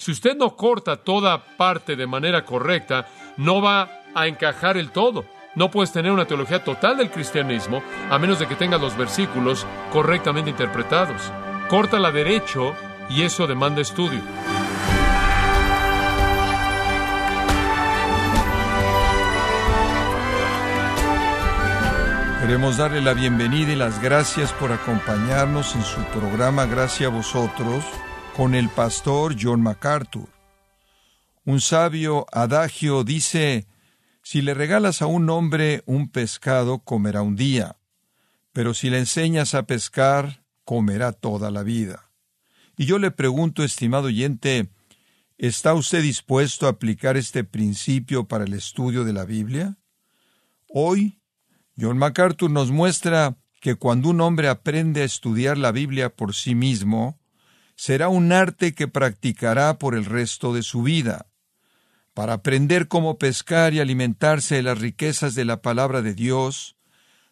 Si usted no corta toda parte de manera correcta, no va a encajar el todo. No puedes tener una teología total del cristianismo a menos de que tengas los versículos correctamente interpretados. Córtala derecho y eso demanda estudio. Queremos darle la bienvenida y las gracias por acompañarnos en su programa Gracias a vosotros con el pastor John MacArthur. Un sabio adagio dice, si le regalas a un hombre un pescado, comerá un día, pero si le enseñas a pescar, comerá toda la vida. Y yo le pregunto, estimado oyente, ¿está usted dispuesto a aplicar este principio para el estudio de la Biblia? Hoy John MacArthur nos muestra que cuando un hombre aprende a estudiar la Biblia por sí mismo, será un arte que practicará por el resto de su vida. Para aprender cómo pescar y alimentarse de las riquezas de la palabra de Dios,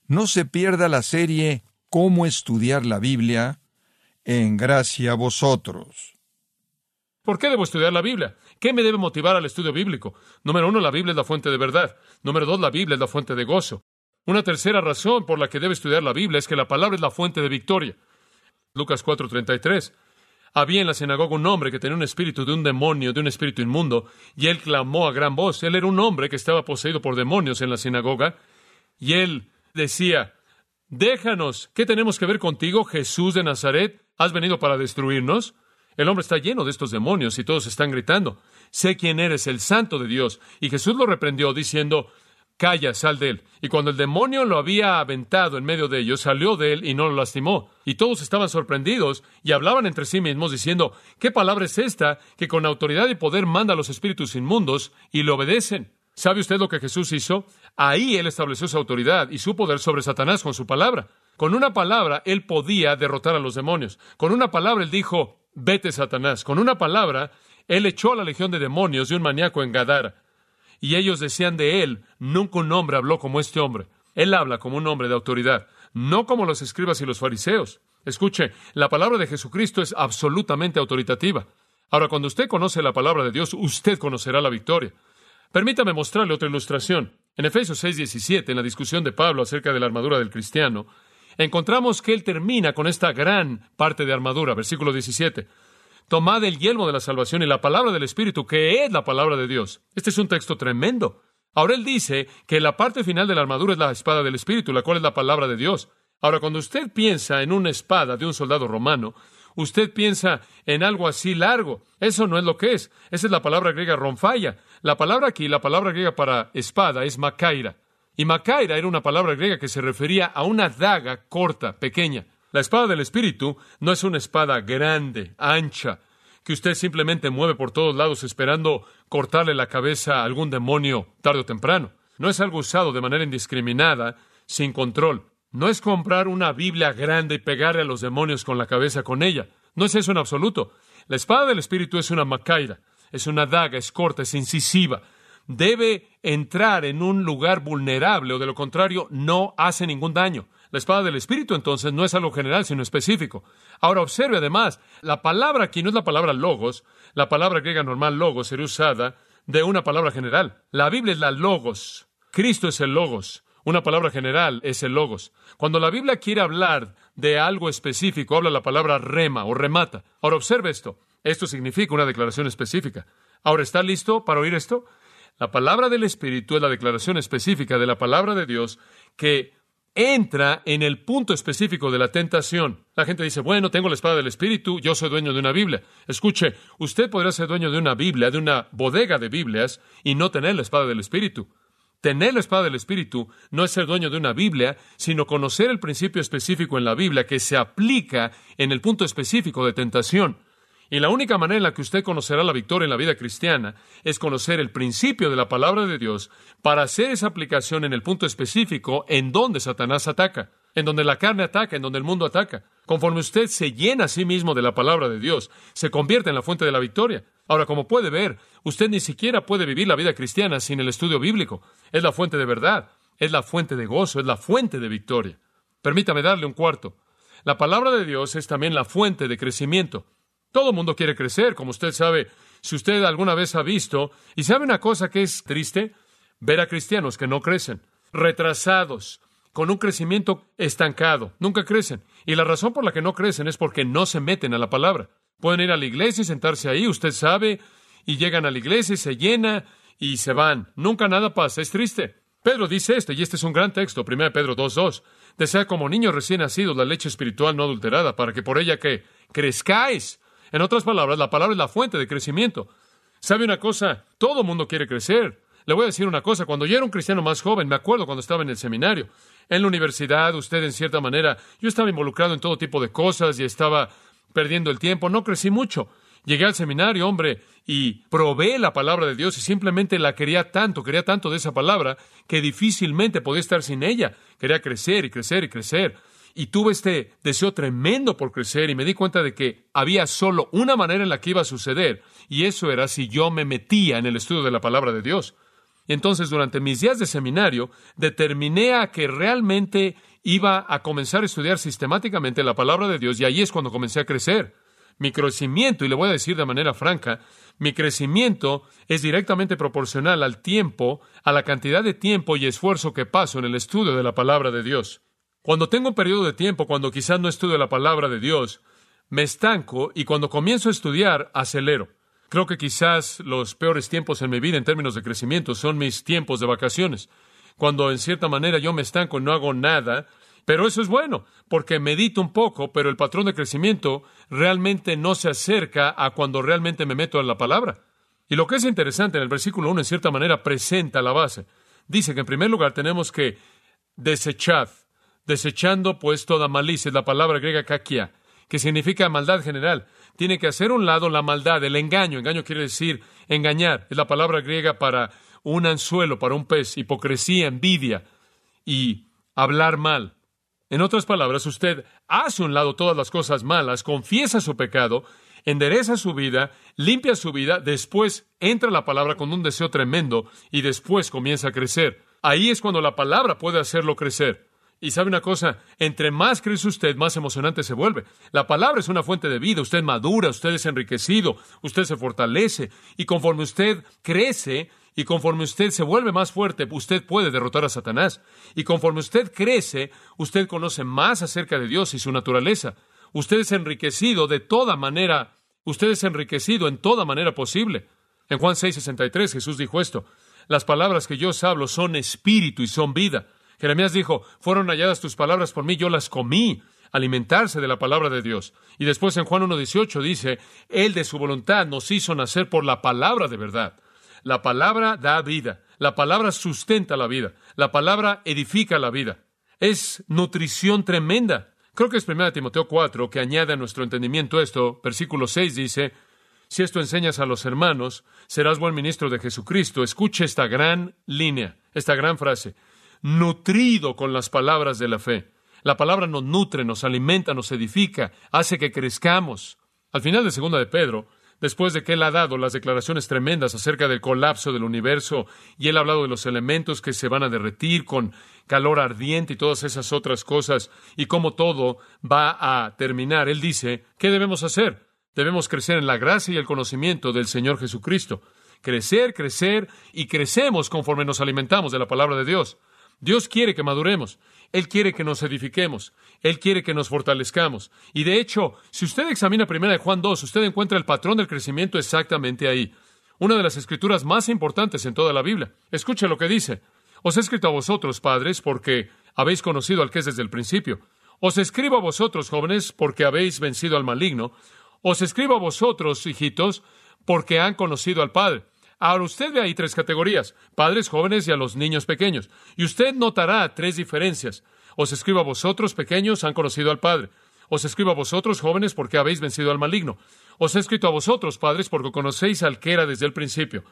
no se pierda la serie Cómo estudiar la Biblia en gracia a vosotros. ¿Por qué debo estudiar la Biblia? ¿Qué me debe motivar al estudio bíblico? Número uno, la Biblia es la fuente de verdad. Número dos, la Biblia es la fuente de gozo. Una tercera razón por la que debe estudiar la Biblia es que la palabra es la fuente de victoria. Lucas 4:33. Había en la sinagoga un hombre que tenía un espíritu de un demonio, de un espíritu inmundo, y él clamó a gran voz. Él era un hombre que estaba poseído por demonios en la sinagoga, y él decía, Déjanos, ¿qué tenemos que ver contigo, Jesús de Nazaret? ¿Has venido para destruirnos? El hombre está lleno de estos demonios y todos están gritando, Sé quién eres, el santo de Dios. Y Jesús lo reprendió diciendo, Calla, sal de él. Y cuando el demonio lo había aventado en medio de ellos, salió de él y no lo lastimó. Y todos estaban sorprendidos y hablaban entre sí mismos diciendo, ¿qué palabra es esta que con autoridad y poder manda a los espíritus inmundos y le obedecen? ¿Sabe usted lo que Jesús hizo? Ahí él estableció su autoridad y su poder sobre Satanás con su palabra. Con una palabra él podía derrotar a los demonios. Con una palabra él dijo, vete Satanás. Con una palabra él echó a la legión de demonios de un maníaco en Gadara y ellos decían de él, nunca un hombre habló como este hombre. Él habla como un hombre de autoridad, no como los escribas y los fariseos. Escuche, la palabra de Jesucristo es absolutamente autoritativa. Ahora, cuando usted conoce la palabra de Dios, usted conocerá la victoria. Permítame mostrarle otra ilustración. En Efesios 6:17, en la discusión de Pablo acerca de la armadura del cristiano, encontramos que él termina con esta gran parte de armadura, versículo 17. Tomad el yelmo de la salvación y la palabra del Espíritu, que es la palabra de Dios. Este es un texto tremendo. Ahora él dice que la parte final de la armadura es la espada del Espíritu, la cual es la palabra de Dios. Ahora, cuando usted piensa en una espada de un soldado romano, usted piensa en algo así largo. Eso no es lo que es. Esa es la palabra griega ronfaya. La palabra aquí, la palabra griega para espada, es macaira. Y macaira era una palabra griega que se refería a una daga corta, pequeña. La espada del Espíritu no es una espada grande, ancha, que usted simplemente mueve por todos lados esperando cortarle la cabeza a algún demonio tarde o temprano. No es algo usado de manera indiscriminada, sin control. No es comprar una Biblia grande y pegarle a los demonios con la cabeza con ella. No es eso en absoluto. La espada del Espíritu es una macaira, es una daga, es corta, es incisiva. Debe entrar en un lugar vulnerable o de lo contrario no hace ningún daño. La espada del Espíritu entonces no es algo general, sino específico. Ahora observe además, la palabra aquí no es la palabra logos, la palabra griega normal logos sería usada de una palabra general. La Biblia es la logos, Cristo es el logos, una palabra general es el logos. Cuando la Biblia quiere hablar de algo específico, habla la palabra rema o remata. Ahora observe esto, esto significa una declaración específica. Ahora, ¿está listo para oír esto? La palabra del Espíritu es la declaración específica de la palabra de Dios que entra en el punto específico de la tentación. La gente dice, bueno, tengo la espada del Espíritu, yo soy dueño de una Biblia. Escuche, usted podrá ser dueño de una Biblia, de una bodega de Biblias, y no tener la espada del Espíritu. Tener la espada del Espíritu no es ser dueño de una Biblia, sino conocer el principio específico en la Biblia que se aplica en el punto específico de tentación. Y la única manera en la que usted conocerá la victoria en la vida cristiana es conocer el principio de la palabra de Dios para hacer esa aplicación en el punto específico en donde Satanás ataca, en donde la carne ataca, en donde el mundo ataca. Conforme usted se llena a sí mismo de la palabra de Dios, se convierte en la fuente de la victoria. Ahora, como puede ver, usted ni siquiera puede vivir la vida cristiana sin el estudio bíblico. Es la fuente de verdad, es la fuente de gozo, es la fuente de victoria. Permítame darle un cuarto. La palabra de Dios es también la fuente de crecimiento. Todo mundo quiere crecer, como usted sabe. Si usted alguna vez ha visto, y sabe una cosa que es triste, ver a cristianos que no crecen, retrasados, con un crecimiento estancado, nunca crecen. Y la razón por la que no crecen es porque no se meten a la palabra. Pueden ir a la iglesia y sentarse ahí, usted sabe, y llegan a la iglesia y se llena y se van. Nunca nada pasa, es triste. Pedro dice esto, y este es un gran texto, 1 Pedro 2.2. Desea como niños recién nacidos la leche espiritual no adulterada, para que por ella que crezcáis. En otras palabras, la palabra es la fuente de crecimiento. ¿Sabe una cosa? Todo mundo quiere crecer. Le voy a decir una cosa, cuando yo era un cristiano más joven, me acuerdo cuando estaba en el seminario, en la universidad, usted en cierta manera, yo estaba involucrado en todo tipo de cosas y estaba perdiendo el tiempo, no crecí mucho. Llegué al seminario, hombre, y probé la palabra de Dios y simplemente la quería tanto, quería tanto de esa palabra, que difícilmente podía estar sin ella. Quería crecer y crecer y crecer. Y tuve este deseo tremendo por crecer y me di cuenta de que había solo una manera en la que iba a suceder, y eso era si yo me metía en el estudio de la palabra de Dios. Entonces, durante mis días de seminario, determiné a que realmente iba a comenzar a estudiar sistemáticamente la palabra de Dios, y ahí es cuando comencé a crecer. Mi crecimiento, y le voy a decir de manera franca, mi crecimiento es directamente proporcional al tiempo, a la cantidad de tiempo y esfuerzo que paso en el estudio de la palabra de Dios. Cuando tengo un periodo de tiempo, cuando quizás no estudio la palabra de Dios, me estanco y cuando comienzo a estudiar, acelero. Creo que quizás los peores tiempos en mi vida en términos de crecimiento son mis tiempos de vacaciones, cuando en cierta manera yo me estanco y no hago nada, pero eso es bueno, porque medito un poco, pero el patrón de crecimiento realmente no se acerca a cuando realmente me meto en la palabra. Y lo que es interesante en el versículo 1, en cierta manera, presenta la base. Dice que en primer lugar tenemos que desechar, desechando pues toda malicia, es la palabra griega kakia, que significa maldad general. Tiene que hacer un lado la maldad, el engaño. Engaño quiere decir engañar. Es la palabra griega para un anzuelo, para un pez, hipocresía, envidia y hablar mal. En otras palabras, usted hace un lado todas las cosas malas, confiesa su pecado, endereza su vida, limpia su vida, después entra la palabra con un deseo tremendo y después comienza a crecer. Ahí es cuando la palabra puede hacerlo crecer. Y sabe una cosa, entre más crece usted, más emocionante se vuelve. La palabra es una fuente de vida, usted madura, usted es enriquecido, usted se fortalece, y conforme usted crece, y conforme usted se vuelve más fuerte, usted puede derrotar a Satanás. Y conforme usted crece, usted conoce más acerca de Dios y su naturaleza. Usted es enriquecido de toda manera, usted es enriquecido en toda manera posible. En Juan 6:63 Jesús dijo esto, las palabras que yo os hablo son espíritu y son vida. Jeremías dijo, fueron halladas tus palabras por mí, yo las comí, alimentarse de la palabra de Dios. Y después en Juan 1.18 dice, Él de su voluntad nos hizo nacer por la palabra de verdad. La palabra da vida, la palabra sustenta la vida, la palabra edifica la vida. Es nutrición tremenda. Creo que es 1 Timoteo 4 que añade a nuestro entendimiento esto. Versículo 6 dice, si esto enseñas a los hermanos, serás buen ministro de Jesucristo. Escuche esta gran línea, esta gran frase, nutrido con las palabras de la fe. La palabra nos nutre, nos alimenta, nos edifica, hace que crezcamos. Al final de segunda de Pedro, después de que él ha dado las declaraciones tremendas acerca del colapso del universo y él ha hablado de los elementos que se van a derretir con calor ardiente y todas esas otras cosas y cómo todo va a terminar, él dice, ¿qué debemos hacer? Debemos crecer en la gracia y el conocimiento del Señor Jesucristo. Crecer, crecer y crecemos conforme nos alimentamos de la palabra de Dios. Dios quiere que maduremos. Él quiere que nos edifiquemos. Él quiere que nos fortalezcamos. Y de hecho, si usted examina primera de Juan 2, usted encuentra el patrón del crecimiento exactamente ahí. Una de las escrituras más importantes en toda la Biblia. Escuche lo que dice. Os he escrito a vosotros, padres, porque habéis conocido al que es desde el principio. Os escribo a vosotros, jóvenes, porque habéis vencido al maligno. Os escribo a vosotros, hijitos, porque han conocido al Padre. Ahora usted ve ahí tres categorías, padres jóvenes y a los niños pequeños. Y usted notará tres diferencias. Os escribo a vosotros pequeños, han conocido al Padre. Os escribo a vosotros jóvenes porque habéis vencido al maligno. Os he escrito a vosotros padres porque conocéis al que era desde el principio.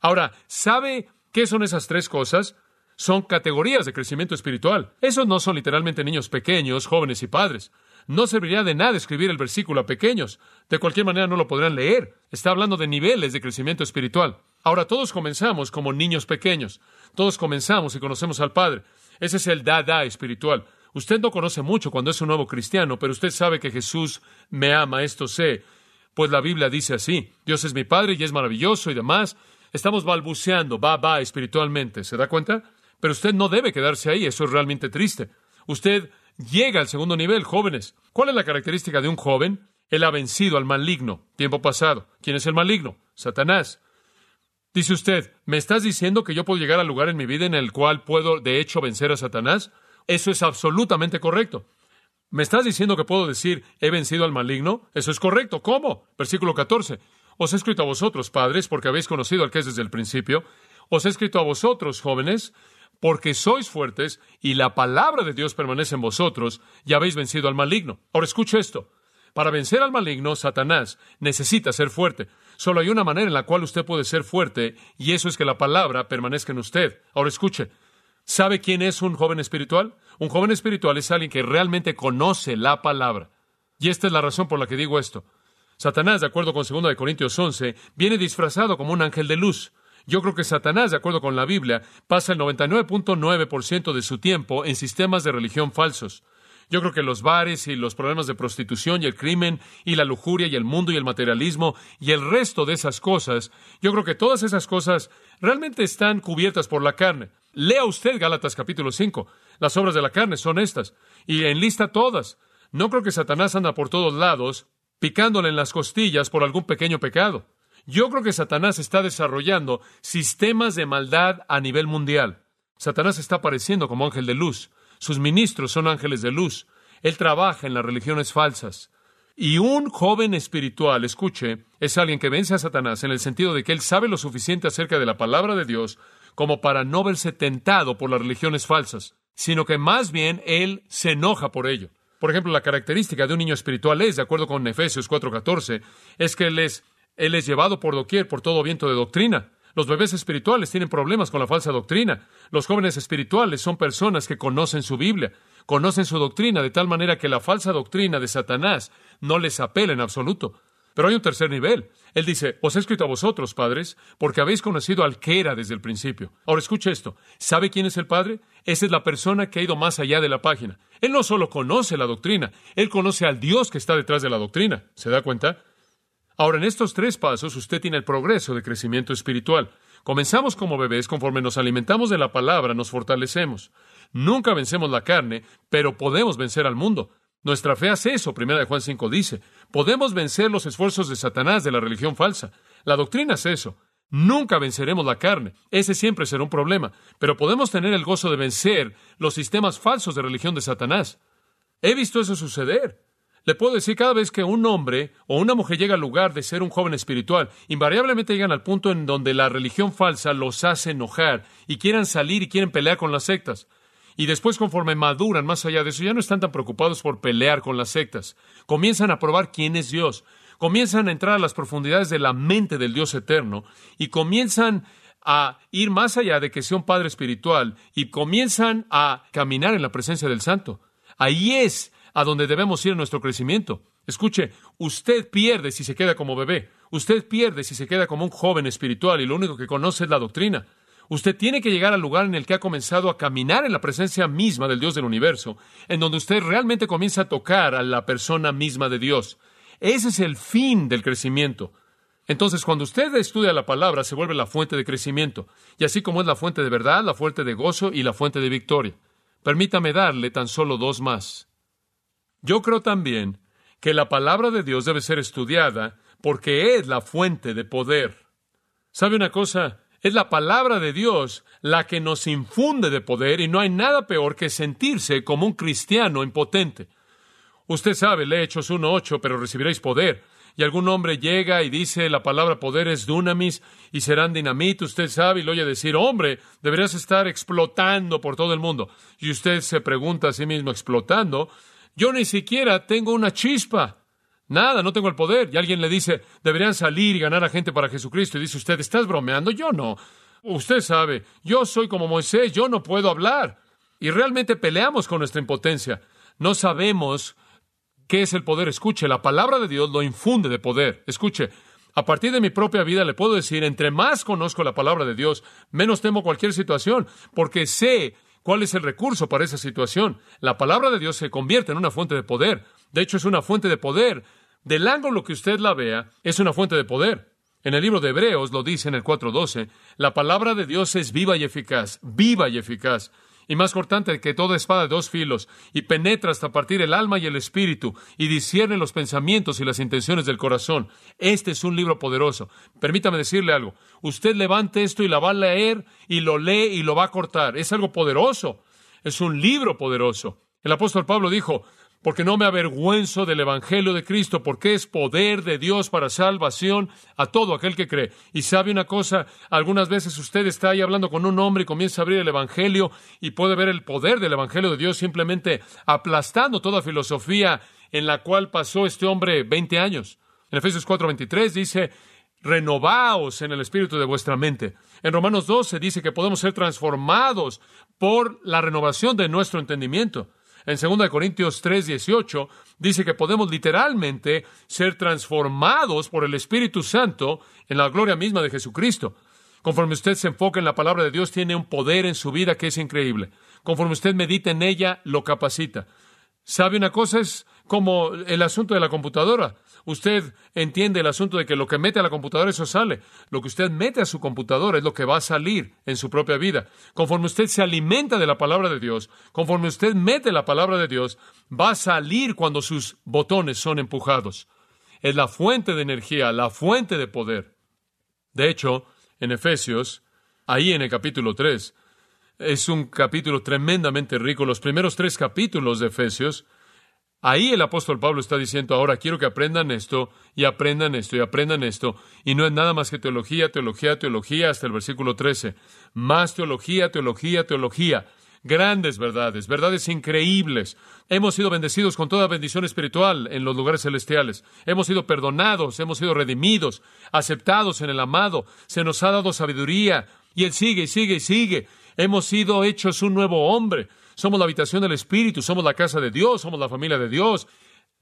Ahora, ¿sabe qué son esas tres cosas? Son categorías de crecimiento espiritual. Esos no son literalmente niños pequeños, jóvenes y padres. No serviría de nada escribir el versículo a pequeños. De cualquier manera no lo podrán leer. Está hablando de niveles de crecimiento espiritual. Ahora todos comenzamos como niños pequeños. Todos comenzamos y conocemos al Padre. Ese es el dada espiritual. Usted no conoce mucho cuando es un nuevo cristiano, pero usted sabe que Jesús me ama, esto sé. Pues la Biblia dice así, Dios es mi Padre y es maravilloso y demás. Estamos balbuceando, va, va, espiritualmente, ¿se da cuenta? Pero usted no debe quedarse ahí, eso es realmente triste. Usted llega al segundo nivel, jóvenes. ¿Cuál es la característica de un joven? Él ha vencido al maligno, tiempo pasado. ¿Quién es el maligno? Satanás. Dice usted, ¿me estás diciendo que yo puedo llegar al lugar en mi vida en el cual puedo, de hecho, vencer a Satanás? Eso es absolutamente correcto. ¿Me estás diciendo que puedo decir, he vencido al maligno? Eso es correcto. ¿Cómo? Versículo 14. Os he escrito a vosotros, padres, porque habéis conocido al que es desde el principio. Os he escrito a vosotros, jóvenes, porque sois fuertes y la palabra de Dios permanece en vosotros y habéis vencido al maligno. Ahora escuche esto. Para vencer al maligno, Satanás necesita ser fuerte. Solo hay una manera en la cual usted puede ser fuerte y eso es que la palabra permanezca en usted. Ahora escuche. ¿Sabe quién es un joven espiritual? Un joven espiritual es alguien que realmente conoce la palabra. Y esta es la razón por la que digo esto. Satanás, de acuerdo con 2 Corintios 11, viene disfrazado como un ángel de luz. Yo creo que Satanás, de acuerdo con la Biblia, pasa el 99.9% de su tiempo en sistemas de religión falsos. Yo creo que los bares y los problemas de prostitución y el crimen y la lujuria y el mundo y el materialismo y el resto de esas cosas, yo creo que todas esas cosas realmente están cubiertas por la carne. Lea usted Gálatas capítulo 5. Las obras de la carne son estas. Y enlista todas. No creo que Satanás anda por todos lados picándole en las costillas por algún pequeño pecado. Yo creo que Satanás está desarrollando sistemas de maldad a nivel mundial. Satanás está apareciendo como ángel de luz. Sus ministros son ángeles de luz. Él trabaja en las religiones falsas. Y un joven espiritual, escuche, es alguien que vence a Satanás en el sentido de que él sabe lo suficiente acerca de la palabra de Dios como para no verse tentado por las religiones falsas, sino que más bien él se enoja por ello. Por ejemplo, la característica de un niño espiritual es, de acuerdo con Efesios 4:14, es que él es, él es llevado por doquier por todo viento de doctrina. Los bebés espirituales tienen problemas con la falsa doctrina. Los jóvenes espirituales son personas que conocen su Biblia, conocen su doctrina de tal manera que la falsa doctrina de Satanás no les apela en absoluto. Pero hay un tercer nivel. Él dice, os he escrito a vosotros, padres, porque habéis conocido al que era desde el principio. Ahora escuche esto. ¿Sabe quién es el Padre? Esa es la persona que ha ido más allá de la página. Él no solo conoce la doctrina, él conoce al Dios que está detrás de la doctrina. ¿Se da cuenta? Ahora, en estos tres pasos usted tiene el progreso de crecimiento espiritual. Comenzamos como bebés, conforme nos alimentamos de la palabra, nos fortalecemos. Nunca vencemos la carne, pero podemos vencer al mundo. Nuestra fe hace eso, primera de Juan 5 dice. Podemos vencer los esfuerzos de Satanás de la religión falsa. La doctrina es eso. Nunca venceremos la carne. Ese siempre será un problema. Pero podemos tener el gozo de vencer los sistemas falsos de religión de Satanás. He visto eso suceder. Le puedo decir, cada vez que un hombre o una mujer llega al lugar de ser un joven espiritual, invariablemente llegan al punto en donde la religión falsa los hace enojar y quieran salir y quieren pelear con las sectas. Y después, conforme maduran más allá de eso, ya no están tan preocupados por pelear con las sectas. Comienzan a probar quién es Dios. Comienzan a entrar a las profundidades de la mente del Dios eterno y comienzan a ir más allá de que sea un padre espiritual y comienzan a caminar en la presencia del Santo. Ahí es a donde debemos ir en nuestro crecimiento. Escuche, usted pierde si se queda como bebé, usted pierde si se queda como un joven espiritual y lo único que conoce es la doctrina. Usted tiene que llegar al lugar en el que ha comenzado a caminar en la presencia misma del Dios del universo, en donde usted realmente comienza a tocar a la persona misma de Dios. Ese es el fin del crecimiento. Entonces, cuando usted estudia la palabra, se vuelve la fuente de crecimiento, y así como es la fuente de verdad, la fuente de gozo y la fuente de victoria. Permítame darle tan solo dos más. Yo creo también que la palabra de Dios debe ser estudiada porque es la fuente de poder. ¿Sabe una cosa? Es la palabra de Dios la que nos infunde de poder y no hay nada peor que sentirse como un cristiano impotente. Usted sabe, lee Hechos 1.8, pero recibiréis poder. Y algún hombre llega y dice la palabra poder es dunamis y serán dinamita. Usted sabe y lo oye decir, hombre, deberías estar explotando por todo el mundo. Y usted se pregunta a sí mismo, explotando. Yo ni siquiera tengo una chispa. Nada, no tengo el poder. Y alguien le dice, deberían salir y ganar a gente para Jesucristo. Y dice usted, ¿estás bromeando? Yo no. Usted sabe, yo soy como Moisés, yo no puedo hablar. Y realmente peleamos con nuestra impotencia. No sabemos qué es el poder. Escuche, la palabra de Dios lo infunde de poder. Escuche, a partir de mi propia vida le puedo decir, entre más conozco la palabra de Dios, menos temo cualquier situación, porque sé ¿Cuál es el recurso para esa situación? La palabra de Dios se convierte en una fuente de poder. De hecho, es una fuente de poder Del ángulo que usted la vea, es una fuente de poder. En el libro de Hebreos lo dice en el 4.12, la palabra de Dios es viva y eficaz, viva y eficaz, y más cortante que toda espada de dos filos, y penetra hasta partir el alma y el espíritu, y discierne los pensamientos y las intenciones del corazón. Este es un libro poderoso. Permítame decirle algo. Usted levante esto y la va a leer, y lo lee y lo va a cortar. Es algo poderoso. Es un libro poderoso. El apóstol Pablo dijo, porque no me avergüenzo del Evangelio de Cristo, porque es poder de Dios para salvación a todo aquel que cree. Y sabe una cosa, algunas veces usted está ahí hablando con un hombre y comienza a abrir el Evangelio y puede ver el poder del Evangelio de Dios simplemente aplastando toda filosofía en la cual pasó este hombre 20 años. En Efesios 4:23 dice, renovaos en el espíritu de vuestra mente. En Romanos 12 dice que podemos ser transformados por la renovación de nuestro entendimiento. En 2 Corintios 3, 18 dice que podemos literalmente ser transformados por el Espíritu Santo en la gloria misma de Jesucristo. Conforme usted se enfoca en la palabra de Dios, tiene un poder en su vida que es increíble. Conforme usted medita en ella, lo capacita. ¿Sabe una cosa? Es como el asunto de la computadora. Usted entiende el asunto de que lo que mete a la computadora, eso sale. Lo que usted mete a su computadora es lo que va a salir en su propia vida. Conforme usted se alimenta de la palabra de Dios, conforme usted mete la palabra de Dios, va a salir cuando sus botones son empujados. Es la fuente de energía, la fuente de poder. De hecho, en Efesios, ahí en el capítulo 3, es un capítulo tremendamente rico. Los primeros tres capítulos de Efesios Ahí el apóstol Pablo está diciendo, ahora quiero que aprendan esto y aprendan esto y aprendan esto. Y no es nada más que teología, teología, teología hasta el versículo 13. Más teología, teología, teología. Grandes verdades, verdades increíbles. Hemos sido bendecidos con toda bendición espiritual en los lugares celestiales. Hemos sido perdonados, hemos sido redimidos, aceptados en el amado. Se nos ha dado sabiduría. Y él sigue y sigue y sigue. Hemos sido hechos un nuevo hombre. Somos la habitación del Espíritu, somos la casa de Dios, somos la familia de Dios.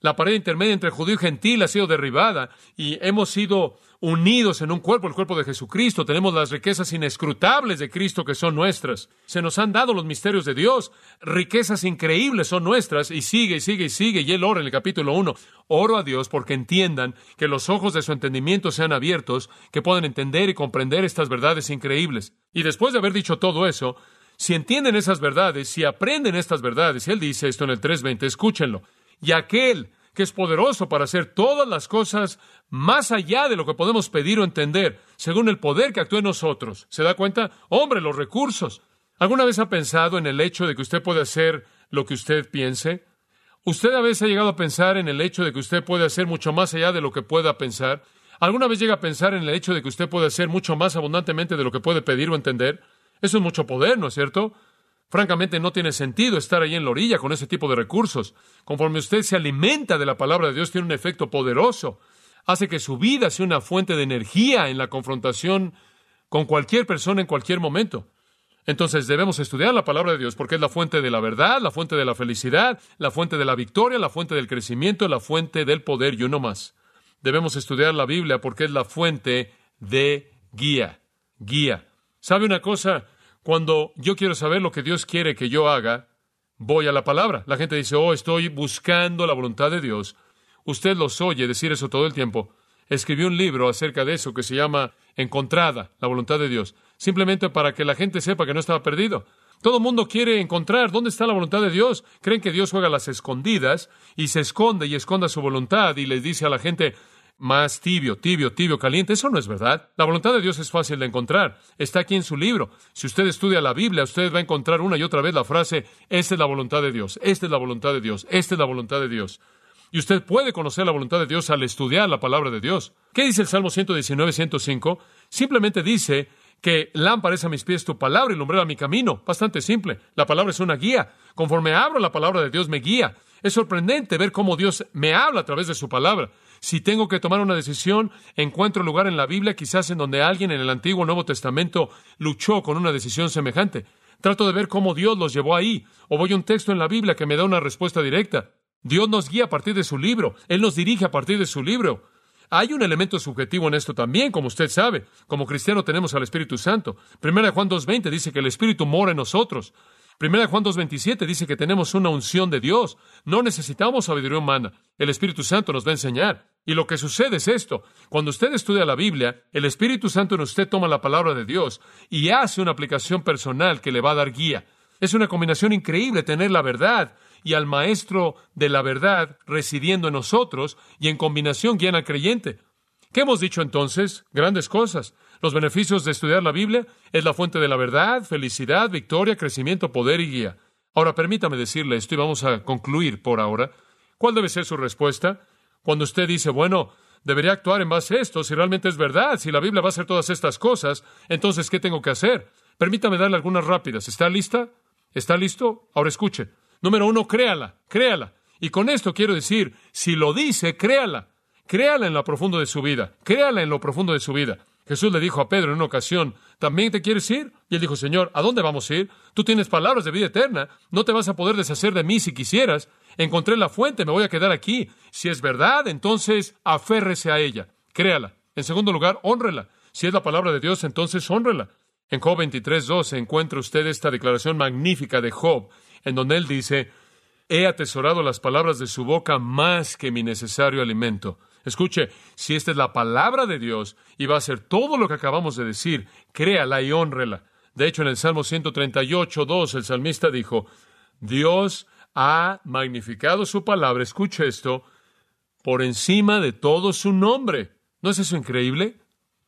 La pared intermedia entre judío y gentil ha sido derribada y hemos sido unidos en un cuerpo, el cuerpo de Jesucristo. Tenemos las riquezas inescrutables de Cristo que son nuestras. Se nos han dado los misterios de Dios. Riquezas increíbles son nuestras y sigue y sigue y sigue. Y él ora en el capítulo 1. Oro a Dios porque entiendan que los ojos de su entendimiento sean abiertos, que puedan entender y comprender estas verdades increíbles. Y después de haber dicho todo eso, si entienden esas verdades, si aprenden estas verdades, y él dice esto en el 3.20, escúchenlo, y aquel que es poderoso para hacer todas las cosas más allá de lo que podemos pedir o entender, según el poder que actúa en nosotros. ¿Se da cuenta? Hombre, los recursos. ¿Alguna vez ha pensado en el hecho de que usted puede hacer lo que usted piense? ¿Usted a veces ha llegado a pensar en el hecho de que usted puede hacer mucho más allá de lo que pueda pensar? ¿Alguna vez llega a pensar en el hecho de que usted puede hacer mucho más abundantemente de lo que puede pedir o entender? Eso es mucho poder, ¿no es cierto? Francamente, no tiene sentido estar ahí en la orilla con ese tipo de recursos. Conforme usted se alimenta de la palabra de Dios, tiene un efecto poderoso. Hace que su vida sea una fuente de energía en la confrontación con cualquier persona en cualquier momento. Entonces debemos estudiar la palabra de Dios porque es la fuente de la verdad, la fuente de la felicidad, la fuente de la victoria, la fuente del crecimiento, la fuente del poder y uno más. Debemos estudiar la Biblia porque es la fuente de guía. Guía. ¿Sabe una cosa? Cuando yo quiero saber lo que Dios quiere que yo haga, voy a la palabra. La gente dice, oh, estoy buscando la voluntad de Dios. Usted los oye decir eso todo el tiempo. Escribió un libro acerca de eso que se llama Encontrada, la voluntad de Dios, simplemente para que la gente sepa que no estaba perdido. Todo el mundo quiere encontrar dónde está la voluntad de Dios. Creen que Dios juega a las escondidas y se esconde y esconda su voluntad y les dice a la gente, más tibio, tibio, tibio, caliente. Eso no es verdad. La voluntad de Dios es fácil de encontrar. Está aquí en su libro. Si usted estudia la Biblia, usted va a encontrar una y otra vez la frase, esta es la voluntad de Dios, esta es la voluntad de Dios, esta es la voluntad de Dios. Y usted puede conocer la voluntad de Dios al estudiar la palabra de Dios. ¿Qué dice el Salmo 119, 105? Simplemente dice que lámpara es a mis pies tu palabra y lumbrera mi camino. Bastante simple. La palabra es una guía. Conforme abro la palabra de Dios me guía. Es sorprendente ver cómo Dios me habla a través de su palabra. Si tengo que tomar una decisión, encuentro lugar en la Biblia, quizás en donde alguien en el Antiguo o Nuevo Testamento luchó con una decisión semejante. Trato de ver cómo Dios los llevó ahí, o voy a un texto en la Biblia que me da una respuesta directa. Dios nos guía a partir de su libro, Él nos dirige a partir de su libro. Hay un elemento subjetivo en esto también, como usted sabe. Como cristiano tenemos al Espíritu Santo. Primera Juan 2.20 dice que el Espíritu mora en nosotros. Primera Juan 2.27 dice que tenemos una unción de Dios. No necesitamos sabiduría humana. El Espíritu Santo nos va a enseñar. Y lo que sucede es esto. Cuando usted estudia la Biblia, el Espíritu Santo en usted toma la palabra de Dios y hace una aplicación personal que le va a dar guía. Es una combinación increíble tener la verdad y al maestro de la verdad residiendo en nosotros y en combinación guían al creyente. ¿Qué hemos dicho entonces? Grandes cosas. Los beneficios de estudiar la Biblia es la fuente de la verdad, felicidad, victoria, crecimiento, poder y guía. Ahora permítame decirle esto y vamos a concluir por ahora. ¿Cuál debe ser su respuesta? Cuando usted dice, bueno, debería actuar en base a esto, si realmente es verdad, si la Biblia va a hacer todas estas cosas, entonces, ¿qué tengo que hacer? Permítame darle algunas rápidas. ¿Está lista? ¿Está listo? Ahora escuche. Número uno, créala, créala. Y con esto quiero decir, si lo dice, créala. Créala en lo profundo de su vida. Créala en lo profundo de su vida. Jesús le dijo a Pedro en una ocasión, ¿también te quieres ir? Y él dijo, Señor, ¿a dónde vamos a ir? Tú tienes palabras de vida eterna, no te vas a poder deshacer de mí si quisieras. Encontré la fuente, me voy a quedar aquí. Si es verdad, entonces aférrese a ella, créala. En segundo lugar, honrela. Si es la palabra de Dios, entonces honrela. En Job 23.2 encuentra usted esta declaración magnífica de Job, en donde él dice, He atesorado las palabras de su boca más que mi necesario alimento. Escuche, si esta es la palabra de Dios y va a ser todo lo que acabamos de decir, créala y honrela. De hecho, en el Salmo 138, 2, el salmista dijo, Dios ha magnificado su palabra, escuche esto, por encima de todo su nombre. ¿No es eso increíble?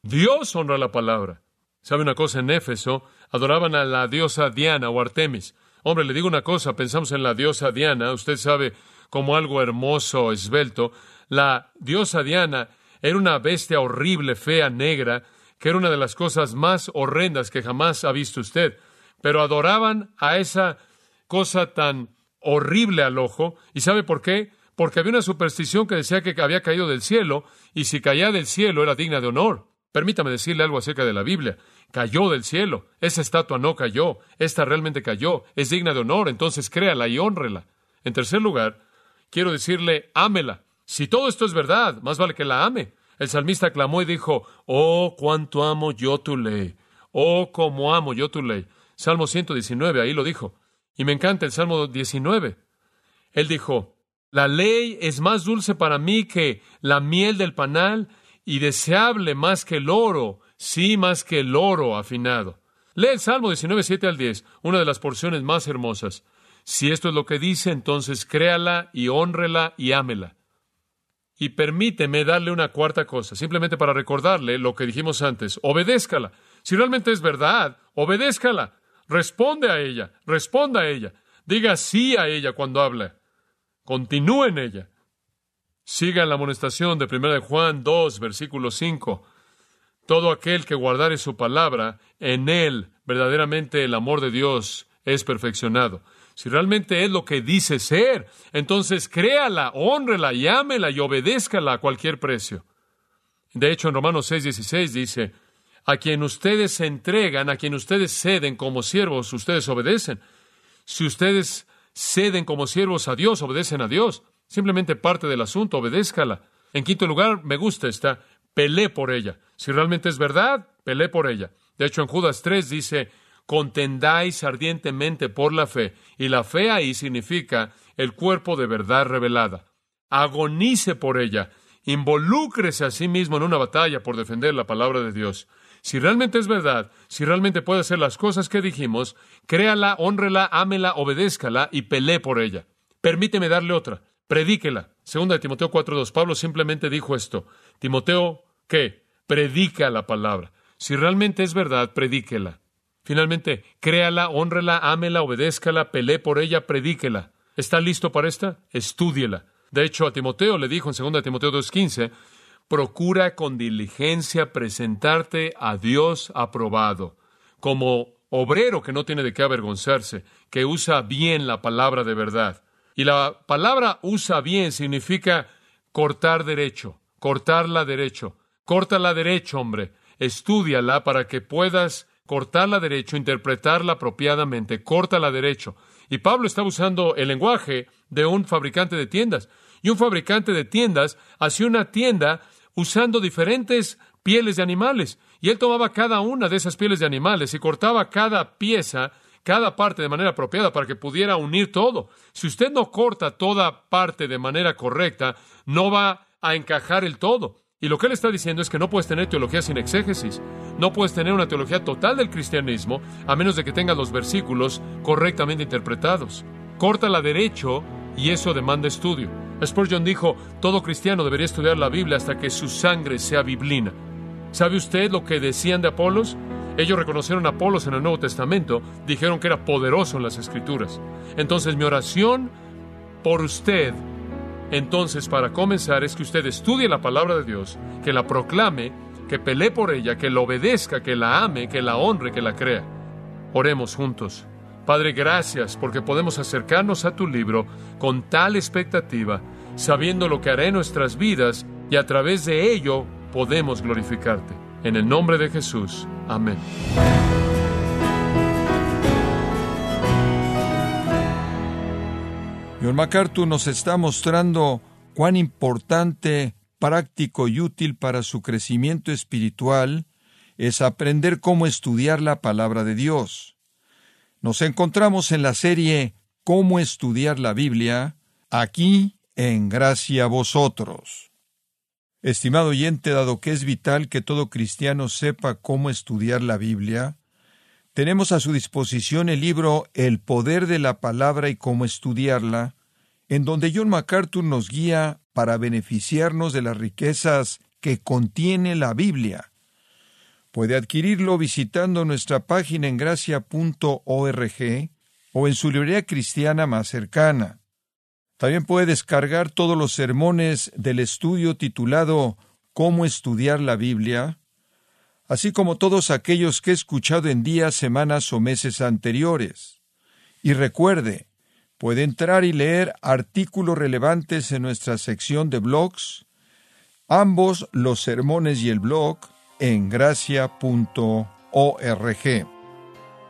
Dios honra la palabra. ¿Sabe una cosa? En Éfeso adoraban a la diosa Diana o Artemis. Hombre, le digo una cosa, pensamos en la diosa Diana, usted sabe como algo hermoso, esbelto, la diosa Diana era una bestia horrible, fea, negra, que era una de las cosas más horrendas que jamás ha visto usted. Pero adoraban a esa cosa tan horrible al ojo. ¿Y sabe por qué? Porque había una superstición que decía que había caído del cielo, y si caía del cielo era digna de honor. Permítame decirle algo acerca de la Biblia. Cayó del cielo. Esa estatua no cayó. Esta realmente cayó. Es digna de honor. Entonces créala y honrela. En tercer lugar, quiero decirle, ámela. Si todo esto es verdad, más vale que la ame. El salmista clamó y dijo, Oh, cuánto amo yo tu ley. Oh, cómo amo yo tu ley. Salmo 119, ahí lo dijo. Y me encanta el Salmo 19. Él dijo, La ley es más dulce para mí que la miel del panal y deseable más que el oro, sí, más que el oro afinado. Lee el Salmo 19, 7 al 10, una de las porciones más hermosas. Si esto es lo que dice, entonces créala y honrela y ámela. Y permíteme darle una cuarta cosa, simplemente para recordarle lo que dijimos antes. Obedézcala. Si realmente es verdad, obedézcala. Responde a ella, responda a ella. Diga sí a ella cuando habla. Continúe en ella. Siga la amonestación de 1 de Juan 2, versículo 5. Todo aquel que guardare su palabra, en él verdaderamente el amor de Dios es perfeccionado. Si realmente es lo que dice ser, entonces créala, honrela, llámela y obedézcala a cualquier precio. De hecho, en Romanos 6:16 dice, a quien ustedes se entregan, a quien ustedes ceden como siervos, ustedes obedecen. Si ustedes ceden como siervos a Dios, obedecen a Dios. Simplemente parte del asunto, obedézcala. En quinto lugar, me gusta esta, pelé por ella. Si realmente es verdad, pelé por ella. De hecho, en Judas 3 dice, contendáis ardientemente por la fe. Y la fe ahí significa el cuerpo de verdad revelada. Agonice por ella. Involúcrese a sí mismo en una batalla por defender la palabra de Dios. Si realmente es verdad, si realmente puede hacer las cosas que dijimos, créala, honrela, ámela, obedézcala y pelee por ella. Permíteme darle otra. Predíquela. Segunda de Timoteo 4.2. Pablo simplemente dijo esto. Timoteo, ¿qué? Predica la palabra. Si realmente es verdad, predíquela. Finalmente, créala, honrela, ámela, obedézcala, pelee por ella, predíquela. ¿Está listo para esta? Estúdiela. De hecho, a Timoteo le dijo en 2 Timoteo 2.15, procura con diligencia presentarte a Dios aprobado, como obrero que no tiene de qué avergonzarse, que usa bien la palabra de verdad. Y la palabra usa bien significa cortar derecho, cortarla derecho. Córtala derecho, hombre. Estúdiala para que puedas cortarla derecho, interpretarla apropiadamente, córtala derecho. Y Pablo está usando el lenguaje de un fabricante de tiendas. Y un fabricante de tiendas hacía una tienda usando diferentes pieles de animales. Y él tomaba cada una de esas pieles de animales y cortaba cada pieza, cada parte de manera apropiada para que pudiera unir todo. Si usted no corta toda parte de manera correcta, no va a encajar el todo. Y lo que él está diciendo es que no puedes tener teología sin exégesis. No puedes tener una teología total del cristianismo a menos de que tengas los versículos correctamente interpretados. Córtala derecho y eso demanda estudio. Spurgeon dijo, todo cristiano debería estudiar la Biblia hasta que su sangre sea biblina. ¿Sabe usted lo que decían de Apolos? Ellos reconocieron a Apolos en el Nuevo Testamento, dijeron que era poderoso en las Escrituras. Entonces mi oración por usted entonces, para comenzar, es que usted estudie la palabra de Dios, que la proclame, que pelee por ella, que la obedezca, que la ame, que la honre, que la crea. Oremos juntos. Padre, gracias porque podemos acercarnos a tu libro con tal expectativa, sabiendo lo que hará en nuestras vidas y a través de ello podemos glorificarte. En el nombre de Jesús. Amén. John MacArthur nos está mostrando cuán importante, práctico y útil para su crecimiento espiritual es aprender cómo estudiar la palabra de Dios. Nos encontramos en la serie Cómo estudiar la Biblia, aquí en Gracia a Vosotros. Estimado oyente, dado que es vital que todo cristiano sepa cómo estudiar la Biblia, tenemos a su disposición el libro El poder de la palabra y cómo estudiarla, en donde John MacArthur nos guía para beneficiarnos de las riquezas que contiene la Biblia. Puede adquirirlo visitando nuestra página en gracia.org o en su librería cristiana más cercana. También puede descargar todos los sermones del estudio titulado Cómo estudiar la Biblia, así como todos aquellos que he escuchado en días, semanas o meses anteriores. Y recuerde, puede entrar y leer artículos relevantes en nuestra sección de blogs, ambos los sermones y el blog en gracia.org.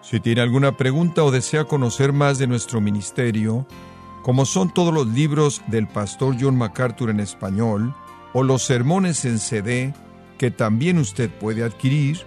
Si tiene alguna pregunta o desea conocer más de nuestro ministerio, como son todos los libros del pastor John MacArthur en español o los sermones en CD, que también usted puede adquirir,